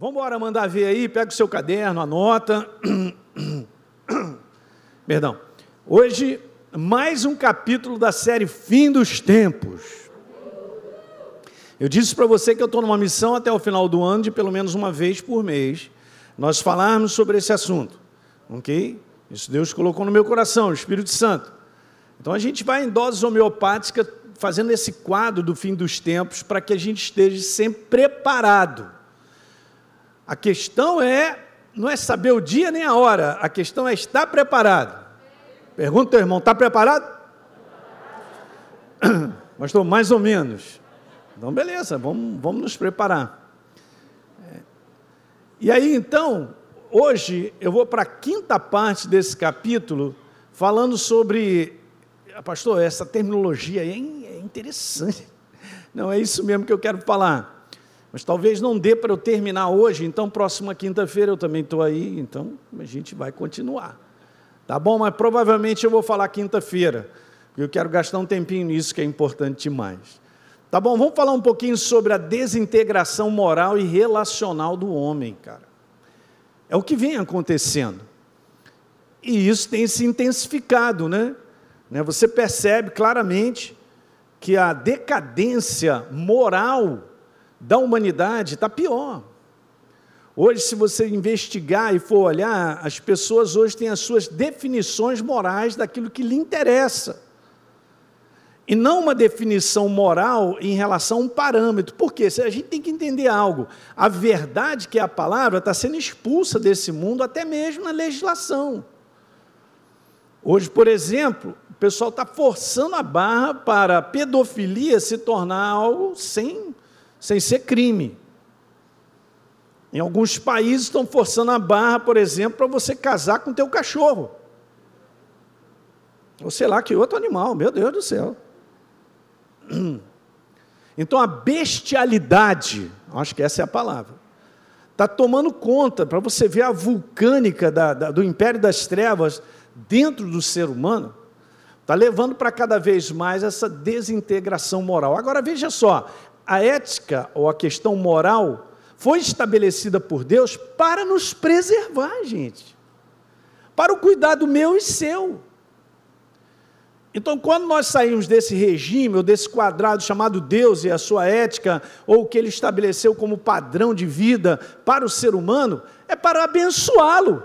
Vamos embora mandar ver aí, pega o seu caderno, anota. Perdão. Hoje, mais um capítulo da série Fim dos Tempos. Eu disse para você que eu estou numa missão até o final do ano, de pelo menos uma vez por mês, nós falarmos sobre esse assunto. Ok? Isso Deus colocou no meu coração, o Espírito Santo. Então a gente vai em doses homeopáticas fazendo esse quadro do fim dos tempos para que a gente esteja sempre preparado. A questão é, não é saber o dia nem a hora, a questão é estar preparado. Pergunta teu irmão, está preparado? Pastor, mais ou menos. Então, beleza, vamos, vamos nos preparar. É. E aí, então, hoje eu vou para a quinta parte desse capítulo, falando sobre ah, pastor, essa terminologia é, é interessante. Não é isso mesmo que eu quero falar. Mas talvez não dê para eu terminar hoje, então próxima quinta-feira eu também estou aí, então a gente vai continuar. Tá bom? Mas provavelmente eu vou falar quinta-feira, porque eu quero gastar um tempinho nisso que é importante demais. Tá bom? Vamos falar um pouquinho sobre a desintegração moral e relacional do homem, cara. É o que vem acontecendo. E isso tem se intensificado, né? Né? Você percebe claramente que a decadência moral da humanidade está pior. Hoje, se você investigar e for olhar, as pessoas hoje têm as suas definições morais daquilo que lhe interessa. E não uma definição moral em relação a um parâmetro. Por quê? A gente tem que entender algo. A verdade, que é a palavra, está sendo expulsa desse mundo, até mesmo na legislação. Hoje, por exemplo, pessoal está forçando a barra para a pedofilia se tornar algo sem, sem ser crime. Em alguns países estão forçando a barra, por exemplo, para você casar com teu cachorro. Ou sei lá, que outro animal, meu Deus do céu. Então a bestialidade, acho que essa é a palavra, está tomando conta, para você ver a vulcânica da, da, do império das trevas dentro do ser humano, Está levando para cada vez mais essa desintegração moral. Agora veja só, a ética ou a questão moral foi estabelecida por Deus para nos preservar, gente. Para o cuidado meu e seu. Então, quando nós saímos desse regime, ou desse quadrado chamado Deus e a sua ética, ou o que ele estabeleceu como padrão de vida para o ser humano, é para abençoá-lo.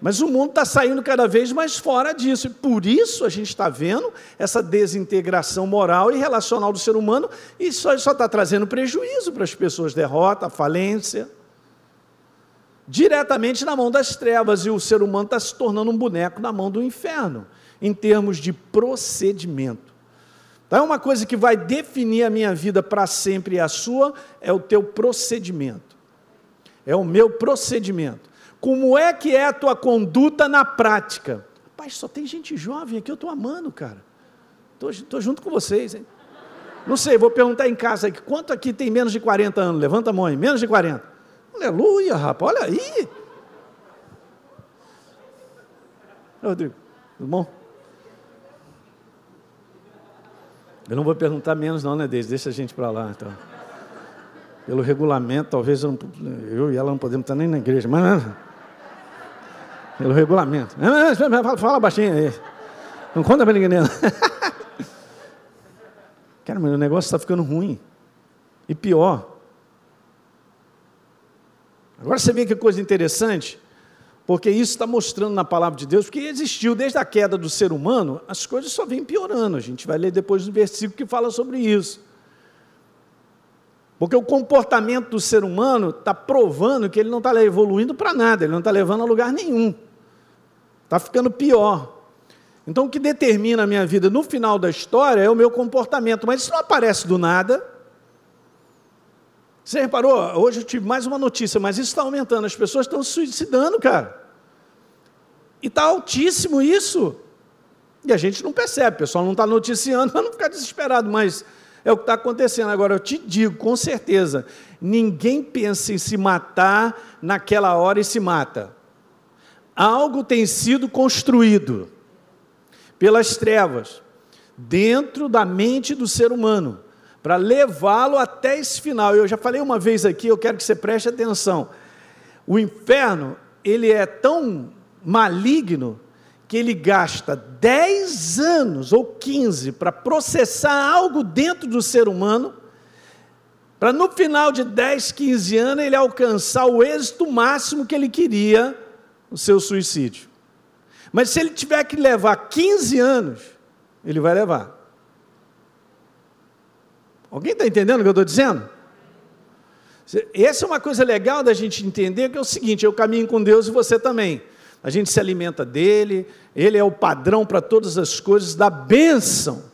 Mas o mundo está saindo cada vez mais fora disso, e por isso a gente está vendo essa desintegração moral e relacional do ser humano, e só está trazendo prejuízo para as pessoas derrota, falência. Diretamente na mão das trevas, e o ser humano está se tornando um boneco na mão do inferno, em termos de procedimento. Então, uma coisa que vai definir a minha vida para sempre e a sua, é o teu procedimento. É o meu procedimento. Como é que é a tua conduta na prática? Pai, só tem gente jovem aqui, eu estou amando, cara. Estou junto com vocês, hein? Não sei, vou perguntar em casa aqui, quanto aqui tem menos de 40 anos? Levanta a mão aí, menos de 40. Aleluia, rapaz, olha aí. Rodrigo, tudo bom? Eu não vou perguntar menos não, né, Deise? Deixa a gente para lá, então. Pelo regulamento, talvez eu, eu, e ela não podemos estar nem na igreja, mas pelo regulamento. Fala baixinho aí. Não conta para ninguém. Cara, mas o negócio está ficando ruim. E pior. Agora você vê que coisa interessante, porque isso está mostrando na palavra de Deus, porque existiu desde a queda do ser humano, as coisas só vêm piorando. A gente vai ler depois um versículo que fala sobre isso. Porque o comportamento do ser humano está provando que ele não está evoluindo para nada, ele não está levando a lugar nenhum. Está ficando pior. Então, o que determina a minha vida no final da história é o meu comportamento, mas isso não aparece do nada. Você reparou? Hoje eu tive mais uma notícia, mas isso está aumentando. As pessoas estão se suicidando, cara. E está altíssimo isso. E a gente não percebe, o pessoal não está noticiando para não ficar desesperado, mas é o que está acontecendo. Agora, eu te digo com certeza: ninguém pensa em se matar naquela hora e se mata algo tem sido construído pelas trevas dentro da mente do ser humano para levá-lo até esse final. Eu já falei uma vez aqui, eu quero que você preste atenção. O inferno, ele é tão maligno que ele gasta 10 anos ou 15 para processar algo dentro do ser humano, para no final de 10, 15 anos ele alcançar o êxito máximo que ele queria, o seu suicídio. Mas se ele tiver que levar 15 anos, ele vai levar. Alguém está entendendo o que eu estou dizendo? Essa é uma coisa legal da gente entender, que é o seguinte: eu caminho com Deus e você também a gente se alimenta dele, ele é o padrão para todas as coisas da bênção,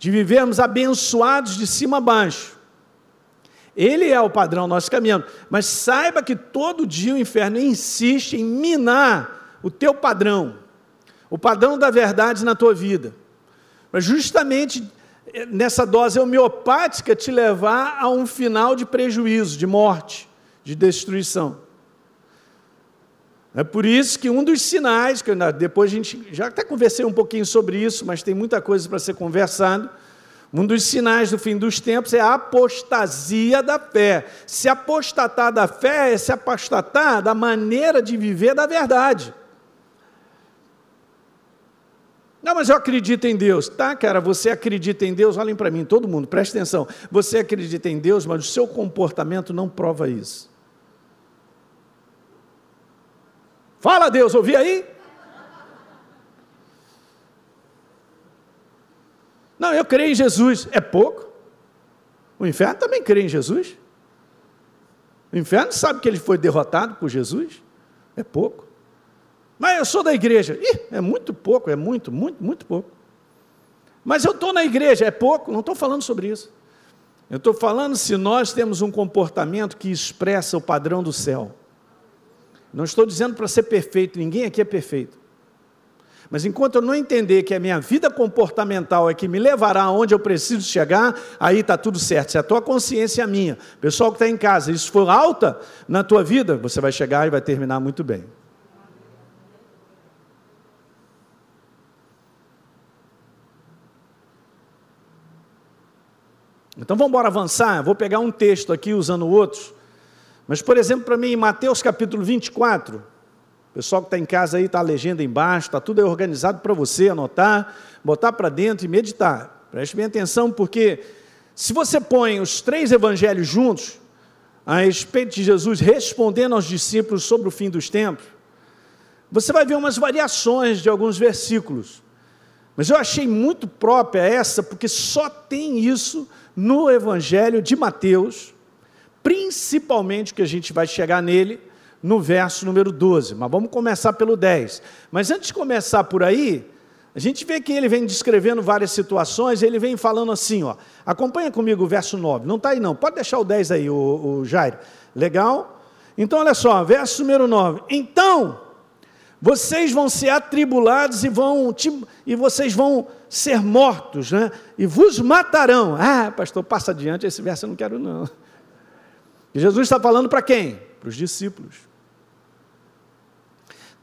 de vivermos abençoados de cima a baixo. Ele é o padrão, nós caminhamos. Mas saiba que todo dia o inferno insiste em minar o teu padrão, o padrão da verdade na tua vida. Mas justamente nessa dose homeopática te levar a um final de prejuízo, de morte, de destruição. É por isso que um dos sinais, que depois a gente já até conversei um pouquinho sobre isso, mas tem muita coisa para ser conversado. Um dos sinais do fim dos tempos é a apostasia da fé. Se apostatar da fé é se apostatar da maneira de viver da verdade. Não, mas eu acredito em Deus. Tá, cara, você acredita em Deus? Olhem para mim, todo mundo, preste atenção. Você acredita em Deus, mas o seu comportamento não prova isso. Fala Deus, ouvi aí? Não, eu creio em Jesus. É pouco. O inferno também crê em Jesus. O inferno sabe que ele foi derrotado por Jesus. É pouco. Mas eu sou da igreja. Ih, é muito pouco, é muito, muito, muito pouco. Mas eu estou na igreja, é pouco. Não estou falando sobre isso. Eu estou falando se nós temos um comportamento que expressa o padrão do céu. Não estou dizendo para ser perfeito, ninguém aqui é perfeito. Mas enquanto eu não entender que a minha vida comportamental é que me levará aonde eu preciso chegar, aí está tudo certo. Se a tua consciência é a minha, pessoal que está em casa, isso for alta na tua vida, você vai chegar e vai terminar muito bem. Então vamos embora avançar. Vou pegar um texto aqui usando outros mas, por exemplo, para mim, em Mateus capítulo 24, o pessoal que está em casa aí, está a legenda embaixo, está tudo organizado para você anotar, botar para dentro e meditar. Preste bem atenção, porque se você põe os três evangelhos juntos, a respeito de Jesus respondendo aos discípulos sobre o fim dos tempos, você vai ver umas variações de alguns versículos. Mas eu achei muito própria essa, porque só tem isso no Evangelho de Mateus, principalmente que a gente vai chegar nele no verso número 12. Mas vamos começar pelo 10. Mas antes de começar por aí, a gente vê que ele vem descrevendo várias situações, ele vem falando assim, ó. Acompanha comigo o verso 9. Não está aí não, pode deixar o 10 aí, o, o Jairo. Legal? Então, olha só, verso número 9. Então, vocês vão ser atribulados e vão e vocês vão ser mortos, né? E vos matarão. Ah, pastor, passa adiante, esse verso eu não quero não. E Jesus está falando para quem? Para os discípulos.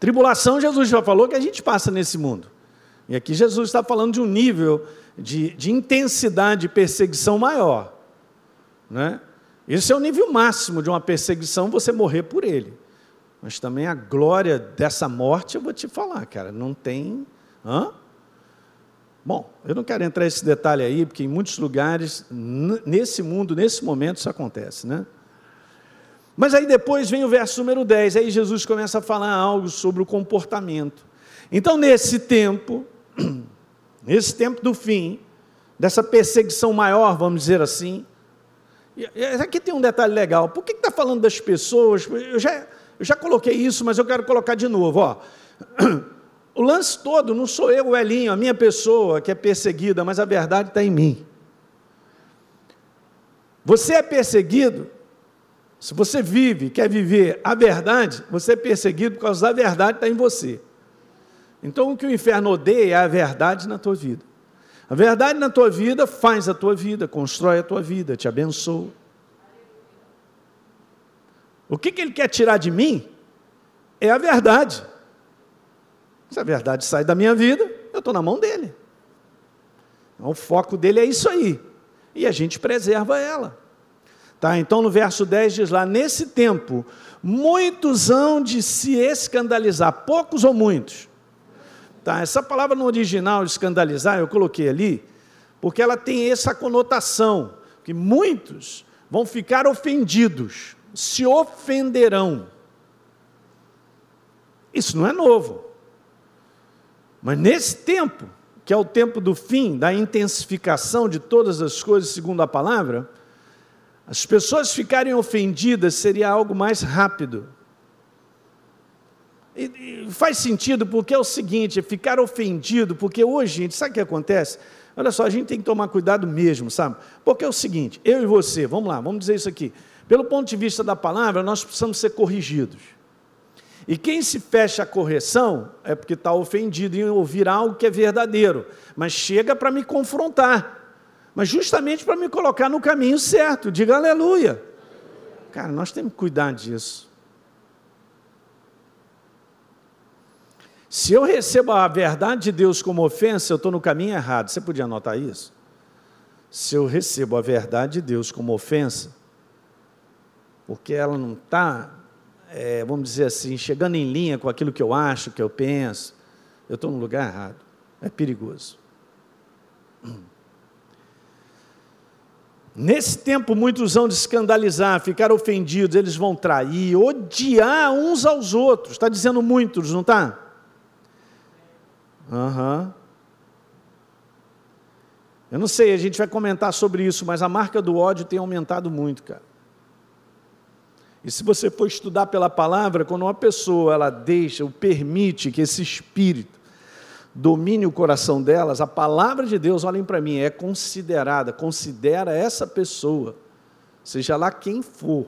Tribulação, Jesus já falou que a gente passa nesse mundo. E aqui Jesus está falando de um nível de, de intensidade de perseguição maior. Né? Esse é o nível máximo de uma perseguição, você morrer por ele. Mas também a glória dessa morte, eu vou te falar, cara, não tem. Hã? Bom, eu não quero entrar nesse detalhe aí, porque em muitos lugares, nesse mundo, nesse momento, isso acontece, né? Mas aí depois vem o verso número 10, aí Jesus começa a falar algo sobre o comportamento. Então, nesse tempo, nesse tempo do fim, dessa perseguição maior, vamos dizer assim, aqui tem um detalhe legal. Por que está falando das pessoas? Eu já, eu já coloquei isso, mas eu quero colocar de novo. Ó. O lance todo não sou eu, o Elinho, a minha pessoa que é perseguida, mas a verdade está em mim. Você é perseguido se você vive, quer viver a verdade, você é perseguido por causa da verdade que está em você. Então o que o inferno odeia é a verdade na tua vida. A verdade na tua vida faz a tua vida, constrói a tua vida, te abençoa. O que, que ele quer tirar de mim é a verdade. Se a verdade sai da minha vida, eu estou na mão dele. Então, o foco dele é isso aí. e a gente preserva ela. Tá? Então, no verso 10 diz lá: Nesse tempo, muitos hão de se escandalizar, poucos ou muitos. Tá? Essa palavra no original, escandalizar, eu coloquei ali, porque ela tem essa conotação, que muitos vão ficar ofendidos, se ofenderão. Isso não é novo. Mas nesse tempo, que é o tempo do fim, da intensificação de todas as coisas, segundo a palavra, as pessoas ficarem ofendidas seria algo mais rápido. E, e faz sentido porque é o seguinte: ficar ofendido, porque hoje, gente, sabe o que acontece? Olha só, a gente tem que tomar cuidado mesmo, sabe? Porque é o seguinte: eu e você, vamos lá, vamos dizer isso aqui. Pelo ponto de vista da palavra, nós precisamos ser corrigidos. E quem se fecha a correção é porque está ofendido em ouvir algo que é verdadeiro, mas chega para me confrontar, mas justamente para me colocar no caminho certo. Diga aleluia. Cara, nós temos que cuidar disso. Se eu recebo a verdade de Deus como ofensa, eu estou no caminho errado. Você podia anotar isso? Se eu recebo a verdade de Deus como ofensa, porque ela não está é, vamos dizer assim, chegando em linha com aquilo que eu acho, que eu penso, eu estou no lugar errado. É perigoso. Nesse tempo, muitos vão escandalizar, ficar ofendidos, eles vão trair, odiar uns aos outros. Está dizendo muitos, não está? Aham. Uhum. Eu não sei, a gente vai comentar sobre isso, mas a marca do ódio tem aumentado muito, cara. E se você for estudar pela palavra, quando uma pessoa ela deixa, ou permite que esse espírito domine o coração delas, a palavra de Deus, olhem para mim, é considerada, considera essa pessoa, seja lá quem for,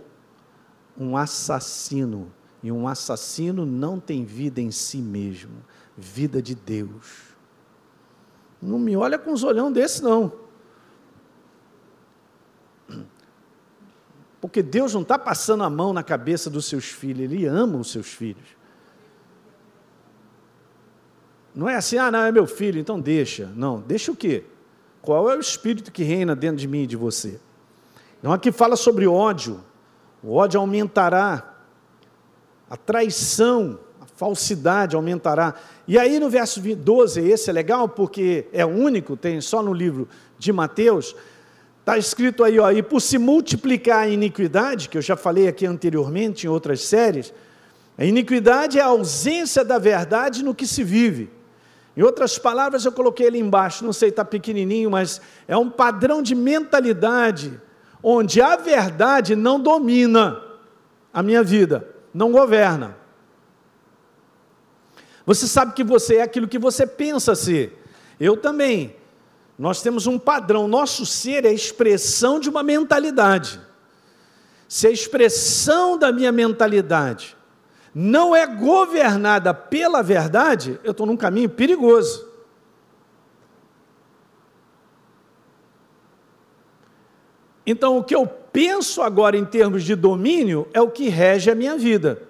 um assassino. E um assassino não tem vida em si mesmo, vida de Deus. Não me olha com os olhão desse, não. Porque Deus não está passando a mão na cabeça dos seus filhos, Ele ama os seus filhos. Não é assim, ah, não, é meu filho, então deixa. Não, deixa o quê? Qual é o espírito que reina dentro de mim e de você? Então aqui fala sobre ódio. O ódio aumentará. A traição, a falsidade aumentará. E aí no verso 12, esse é legal porque é único, tem só no livro de Mateus Está escrito aí, ó, e por se multiplicar a iniquidade, que eu já falei aqui anteriormente em outras séries, a iniquidade é a ausência da verdade no que se vive. Em outras palavras, eu coloquei ali embaixo, não sei, está pequenininho, mas é um padrão de mentalidade onde a verdade não domina a minha vida, não governa. Você sabe que você é aquilo que você pensa ser. Eu também. Nós temos um padrão, nosso ser é a expressão de uma mentalidade. Se a expressão da minha mentalidade não é governada pela verdade, eu estou num caminho perigoso. Então, o que eu penso agora em termos de domínio é o que rege a minha vida,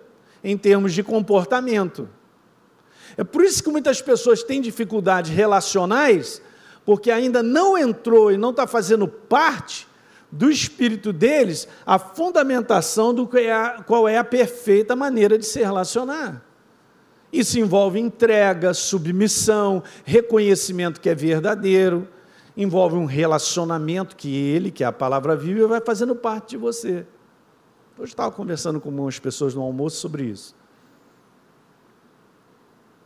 em termos de comportamento. É por isso que muitas pessoas têm dificuldades relacionais porque ainda não entrou e não está fazendo parte do espírito deles a fundamentação do que é qual é a perfeita maneira de se relacionar. Isso envolve entrega, submissão, reconhecimento que é verdadeiro, envolve um relacionamento que ele, que é a palavra viva, vai fazendo parte de você. Hoje estava conversando com algumas pessoas no almoço sobre isso.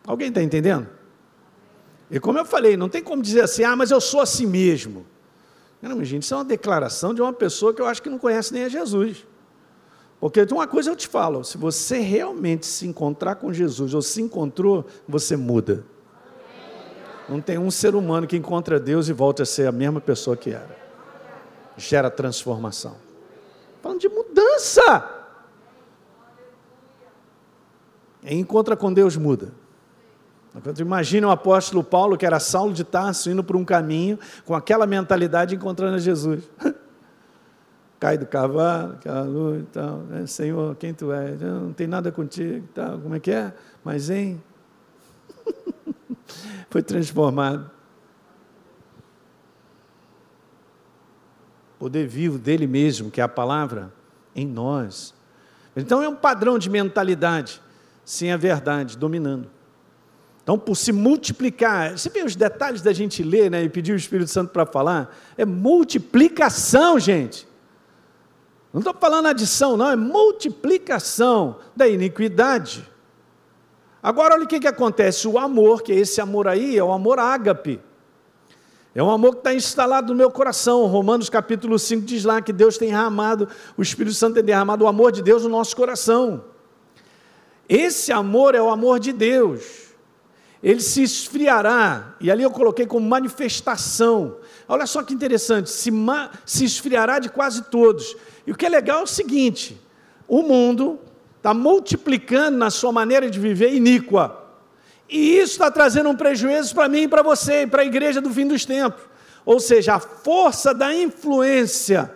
Alguém está entendendo? E como eu falei, não tem como dizer assim, ah, mas eu sou assim mesmo. Não, gente, isso é uma declaração de uma pessoa que eu acho que não conhece nem a Jesus. Porque uma coisa eu te falo, se você realmente se encontrar com Jesus ou se encontrou, você muda. Não tem um ser humano que encontra Deus e volta a ser a mesma pessoa que era. Gera transformação. Falando de mudança. Encontra com Deus muda. Imagina o apóstolo Paulo, que era Saulo de Tarso, indo por um caminho, com aquela mentalidade, encontrando Jesus. Cai do cavalo, aquela luz e tal. Né? Senhor, quem tu és? Não tem nada contigo tal. Como é que é? Mas, hein? Foi transformado. poder vivo dele mesmo, que é a palavra, em nós. Então é um padrão de mentalidade, sem a verdade dominando. Então, por se multiplicar, você vê os detalhes da gente ler né, e pedir o Espírito Santo para falar? É multiplicação, gente. Não estou falando adição, não, é multiplicação da iniquidade. Agora, olha o que, que acontece: o amor, que é esse amor aí, é o amor ágape. É um amor que está instalado no meu coração. Romanos capítulo 5 diz lá que Deus tem derramado, o Espírito Santo tem derramado o amor de Deus no nosso coração. Esse amor é o amor de Deus ele se esfriará, e ali eu coloquei como manifestação. Olha só que interessante, se, se esfriará de quase todos. E o que é legal é o seguinte: o mundo está multiplicando na sua maneira de viver iníqua. E isso está trazendo um prejuízo para mim e para você, e para a igreja do fim dos tempos. Ou seja, a força da influência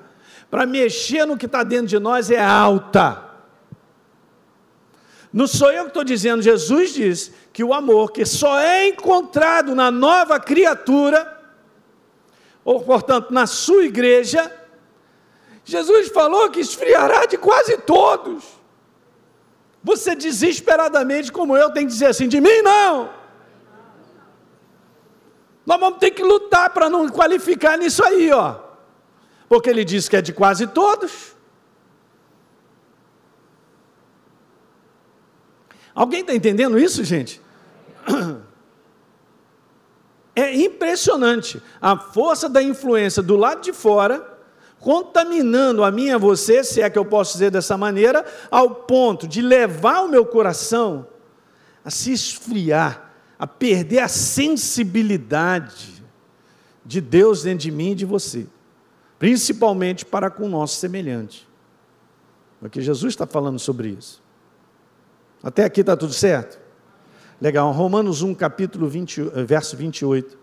para mexer no que está dentro de nós é alta. Não sou eu que estou dizendo, Jesus diz que o amor que só é encontrado na nova criatura, ou portanto na sua igreja, Jesus falou que esfriará de quase todos. Você desesperadamente, como eu, tem que dizer assim: de mim não. Nós vamos ter que lutar para não qualificar nisso aí, ó. Porque ele diz que é de quase todos. Alguém está entendendo isso, gente? É impressionante a força da influência do lado de fora, contaminando a mim e a você, se é que eu posso dizer dessa maneira, ao ponto de levar o meu coração a se esfriar, a perder a sensibilidade de Deus dentro de mim e de você, principalmente para com o nosso semelhante. Porque Jesus está falando sobre isso. Até aqui está tudo certo? Legal. Romanos 1, capítulo 20, eh, verso 28.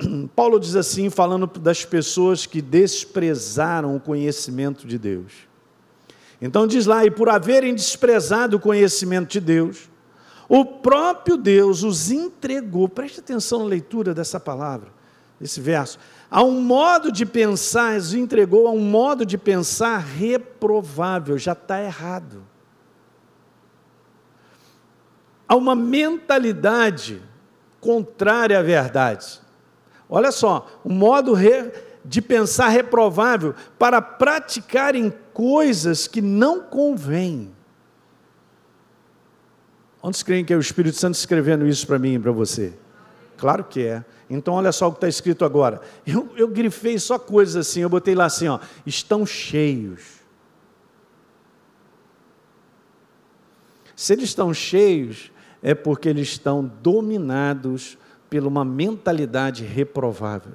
Paulo diz assim, falando das pessoas que desprezaram o conhecimento de Deus. Então diz lá, e por haverem desprezado o conhecimento de Deus, o próprio Deus os entregou, preste atenção na leitura dessa palavra, desse verso, a um modo de pensar, os entregou a um modo de pensar reprovável, já está errado a uma mentalidade contrária à verdade. Olha só, um modo de pensar reprovável para praticarem coisas que não convêm. Onde creem que é o Espírito Santo escrevendo isso para mim e para você? Claro que é. Então, olha só o que está escrito agora. Eu, eu grifei só coisas assim, eu botei lá assim, ó, estão cheios. Se eles estão cheios, é porque eles estão dominados por uma mentalidade reprovável.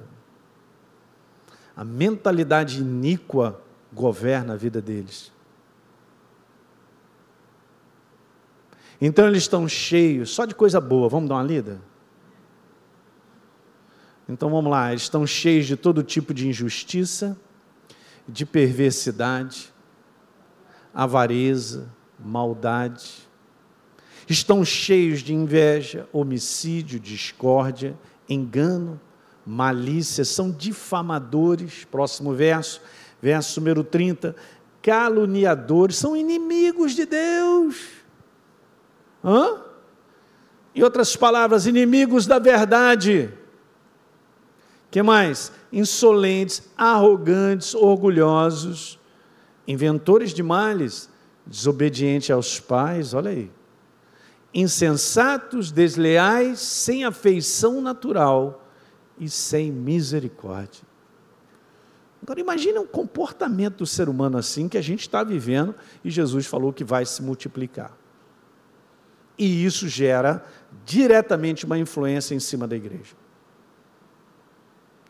A mentalidade iníqua governa a vida deles. Então eles estão cheios só de coisa boa. Vamos dar uma lida? Então vamos lá, eles estão cheios de todo tipo de injustiça, de perversidade, avareza, maldade, estão cheios de inveja, homicídio, discórdia, engano, malícia, são difamadores, próximo verso, verso número 30, caluniadores, são inimigos de Deus. Hã? Em outras palavras, inimigos da verdade. Que mais? Insolentes, arrogantes, orgulhosos, inventores de males, desobedientes aos pais, olha aí insensatos, desleais, sem afeição natural e sem misericórdia. Agora imagine um comportamento do ser humano assim que a gente está vivendo e Jesus falou que vai se multiplicar. E isso gera diretamente uma influência em cima da igreja.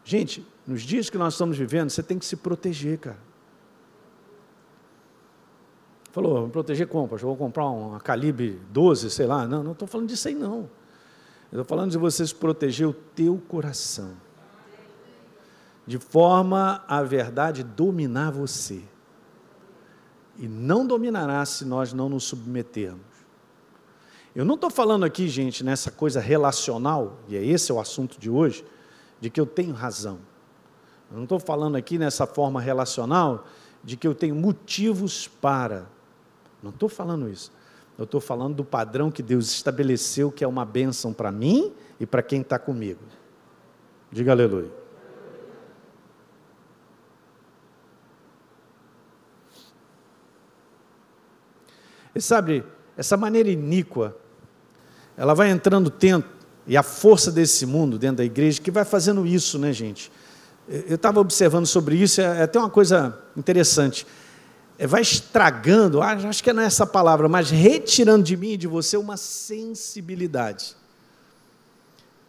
Gente, nos dias que nós estamos vivendo, você tem que se proteger, cara. Falou, vou proteger compras, vou comprar uma calibre 12, sei lá. Não, não estou falando disso aí, não. estou falando de você se proteger o teu coração. De forma a verdade dominar você. E não dominará se nós não nos submetermos. Eu não estou falando aqui, gente, nessa coisa relacional, e é esse o assunto de hoje, de que eu tenho razão. Eu não estou falando aqui nessa forma relacional de que eu tenho motivos para. Não estou falando isso. Eu estou falando do padrão que Deus estabeleceu, que é uma bênção para mim e para quem está comigo. Diga aleluia. E sabe, essa maneira iníqua, ela vai entrando dentro, e a força desse mundo dentro da igreja, que vai fazendo isso, né, gente? Eu estava observando sobre isso, é, é até uma coisa interessante. É, vai estragando, acho que não é essa palavra, mas retirando de mim e de você uma sensibilidade.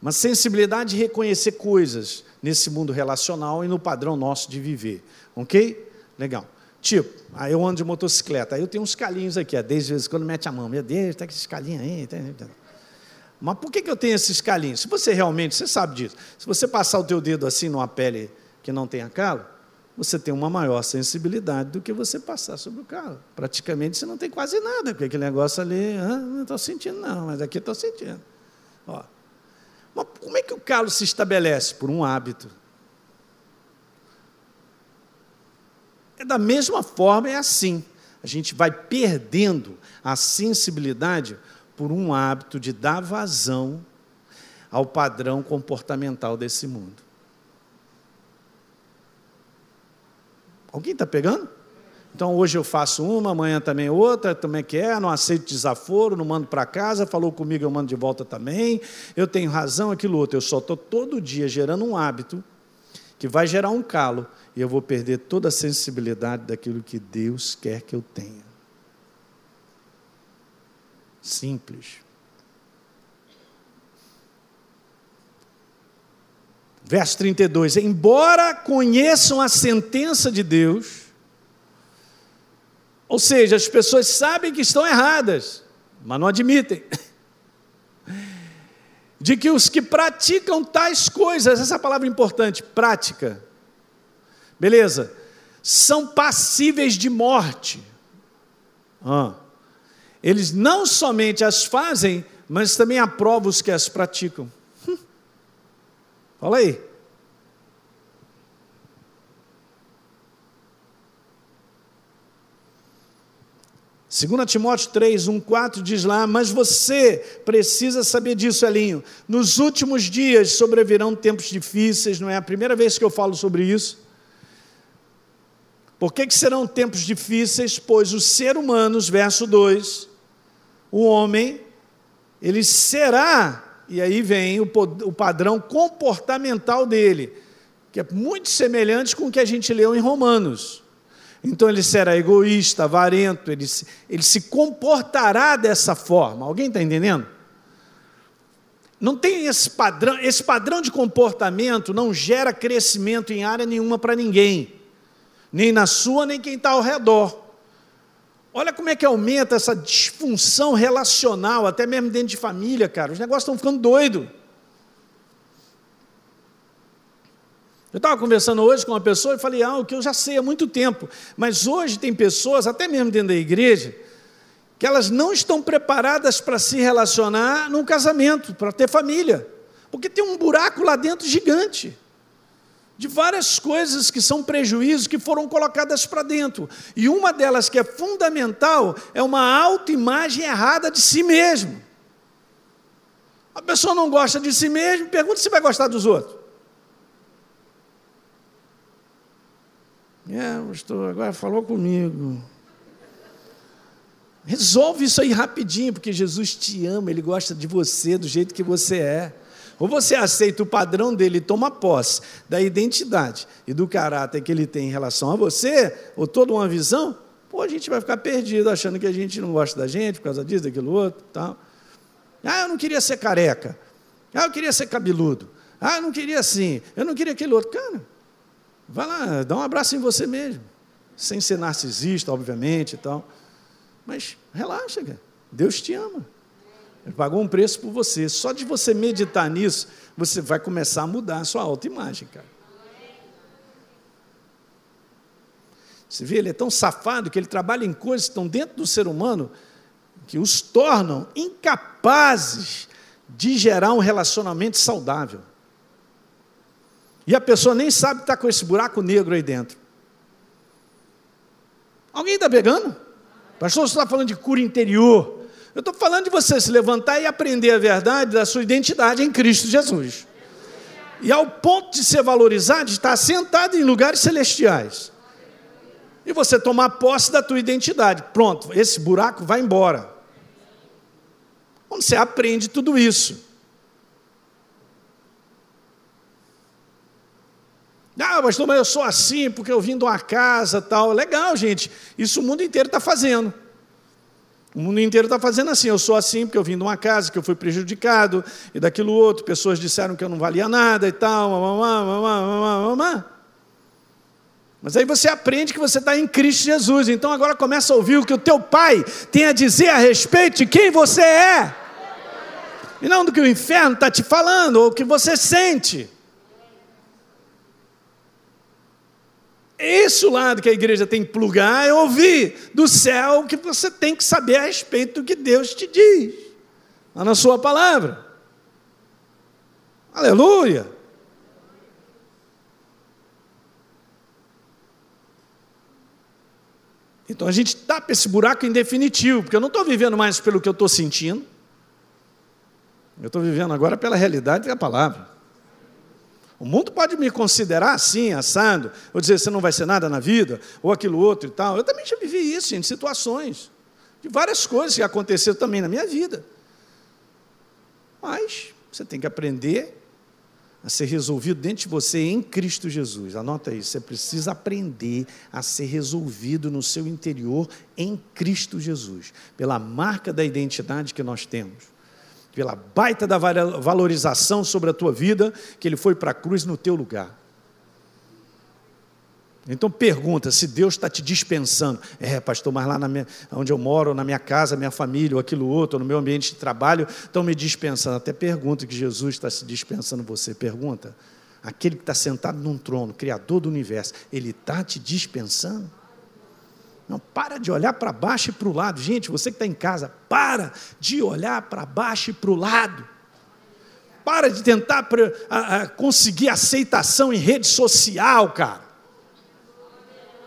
Uma sensibilidade de reconhecer coisas nesse mundo relacional e no padrão nosso de viver. Ok? Legal. Tipo, aí eu ando de motocicleta, aí eu tenho uns calinhos aqui, desde vezes quando mete a mão, meu Deus, tá com esses calinhos aí. Tá, tá. Mas por que, que eu tenho esses calinhos? Se você realmente, você sabe disso, se você passar o teu dedo assim numa pele que não tenha calo, você tem uma maior sensibilidade do que você passar sobre o calo. Praticamente você não tem quase nada, porque aquele negócio ali, ah, não estou sentindo não, mas aqui estou sentindo. Ó. Mas como é que o calo se estabelece? Por um hábito. É da mesma forma, é assim. A gente vai perdendo a sensibilidade por um hábito de dar vazão ao padrão comportamental desse mundo. Alguém está pegando? Então hoje eu faço uma, amanhã também outra, também quer, não aceito desaforo, não mando para casa, falou comigo, eu mando de volta também, eu tenho razão, aquilo outro. Eu só estou todo dia gerando um hábito que vai gerar um calo e eu vou perder toda a sensibilidade daquilo que Deus quer que eu tenha. Simples. Verso 32: Embora conheçam a sentença de Deus, ou seja, as pessoas sabem que estão erradas, mas não admitem. De que os que praticam tais coisas, essa palavra é importante, prática, beleza, são passíveis de morte. Ah. Eles não somente as fazem, mas também aprovam os que as praticam. Fala aí. 2 Timóteo 3, 1, 4 diz lá, mas você precisa saber disso, Elinho. Nos últimos dias sobrevirão tempos difíceis, não é a primeira vez que eu falo sobre isso. Por que, que serão tempos difíceis? Pois o ser humano, verso 2, o homem, ele será, e aí vem o, o padrão comportamental dele, que é muito semelhante com o que a gente leu em Romanos. Então ele será egoísta, avarento, ele, ele se comportará dessa forma. Alguém está entendendo? Não tem esse padrão, esse padrão de comportamento não gera crescimento em área nenhuma para ninguém, nem na sua, nem quem está ao redor. Olha como é que aumenta essa disfunção relacional, até mesmo dentro de família, cara. Os negócios estão ficando doidos. Eu estava conversando hoje com uma pessoa e falei algo que eu já sei há muito tempo, mas hoje tem pessoas, até mesmo dentro da igreja, que elas não estão preparadas para se relacionar num casamento, para ter família, porque tem um buraco lá dentro gigante de várias coisas que são prejuízos que foram colocadas para dentro. E uma delas que é fundamental é uma autoimagem errada de si mesmo. A pessoa não gosta de si mesmo, pergunta se vai gostar dos outros. É, pastor, agora falou comigo. Resolve isso aí rapidinho, porque Jesus te ama, Ele gosta de você do jeito que você é. Ou você aceita o padrão dele e toma posse da identidade e do caráter que ele tem em relação a você, ou toda uma visão, pô, a gente vai ficar perdido achando que a gente não gosta da gente por causa disso, daquilo outro, tal. Ah, eu não queria ser careca. Ah, eu queria ser cabeludo. Ah, eu não queria assim. Eu não queria aquele outro. Cara, Vai lá, dá um abraço em você mesmo. Sem ser narcisista, obviamente e tal. Mas relaxa, cara. Deus te ama. Ele pagou um preço por você. Só de você meditar nisso, você vai começar a mudar a sua autoimagem, cara. Você vê, ele é tão safado que ele trabalha em coisas que estão dentro do ser humano que os tornam incapazes de gerar um relacionamento saudável. E a pessoa nem sabe que está com esse buraco negro aí dentro. Alguém está pegando? Pastor, você está falando de cura interior. Eu estou falando de você se levantar e aprender a verdade da sua identidade em Cristo Jesus. E ao ponto de ser valorizado, de estar sentado em lugares celestiais. E você tomar posse da tua identidade. Pronto, esse buraco vai embora. Quando você aprende tudo isso. Ah, pastor, mas eu sou assim porque eu vim de uma casa tal. Legal, gente. Isso o mundo inteiro está fazendo. O mundo inteiro está fazendo assim. Eu sou assim porque eu vim de uma casa que eu fui prejudicado e daquilo outro. Pessoas disseram que eu não valia nada e tal. Mamá, mamá, mamá, mamá. Mas aí você aprende que você está em Cristo Jesus. Então agora começa a ouvir o que o teu pai tem a dizer a respeito de quem você é. E não do que o inferno está te falando ou o que você sente. Esse lado que a igreja tem que plugar é ouvir do céu que você tem que saber a respeito do que Deus te diz, lá na sua palavra. Aleluia! Então a gente tapa esse buraco em definitivo, porque eu não estou vivendo mais pelo que eu estou sentindo, eu estou vivendo agora pela realidade da palavra. O mundo pode me considerar assim, assado, ou dizer você não vai ser nada na vida, ou aquilo outro e tal. Eu também já vivi isso, em situações, de várias coisas que aconteceram também na minha vida. Mas você tem que aprender a ser resolvido dentro de você em Cristo Jesus. Anota isso, você precisa aprender a ser resolvido no seu interior em Cristo Jesus, pela marca da identidade que nós temos pela baita da valorização sobre a tua vida, que ele foi para a cruz no teu lugar. Então pergunta se Deus está te dispensando. É, pastor, mas lá na minha, onde eu moro, na minha casa, minha família, ou aquilo outro, ou no meu ambiente de trabalho, estão me dispensando. Até pergunta que Jesus está se dispensando você. Pergunta. Aquele que está sentado num trono, Criador do universo, ele está te dispensando? Não, para de olhar para baixo e para o lado. Gente, você que está em casa, para de olhar para baixo e para o lado. Para de tentar pra, a, a, conseguir aceitação em rede social, cara.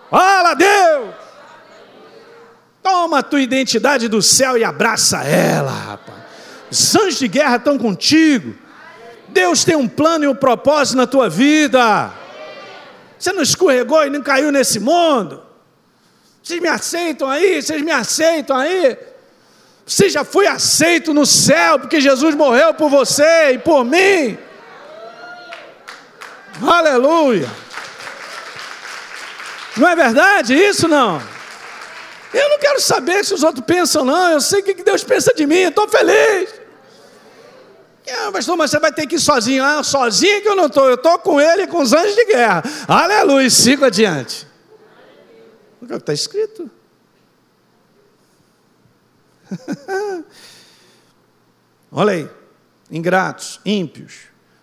Fala, Deus! Toma a tua identidade do céu e abraça ela, rapaz. Os anjos de guerra estão contigo. Deus tem um plano e um propósito na tua vida. Você não escorregou e não caiu nesse mundo. Vocês me aceitam aí? Vocês me aceitam aí? Você já foi aceito no céu, porque Jesus morreu por você e por mim. Aleluia. Não é verdade isso não? Eu não quero saber se os outros pensam, não. Eu sei o que Deus pensa de mim, estou feliz. Ah, pastor, mas você vai ter que ir sozinho. Ah, sozinho que eu não estou, eu estou com ele e com os anjos de guerra. Aleluia, siga adiante. O que está escrito. Olha aí, ingratos, ímpios,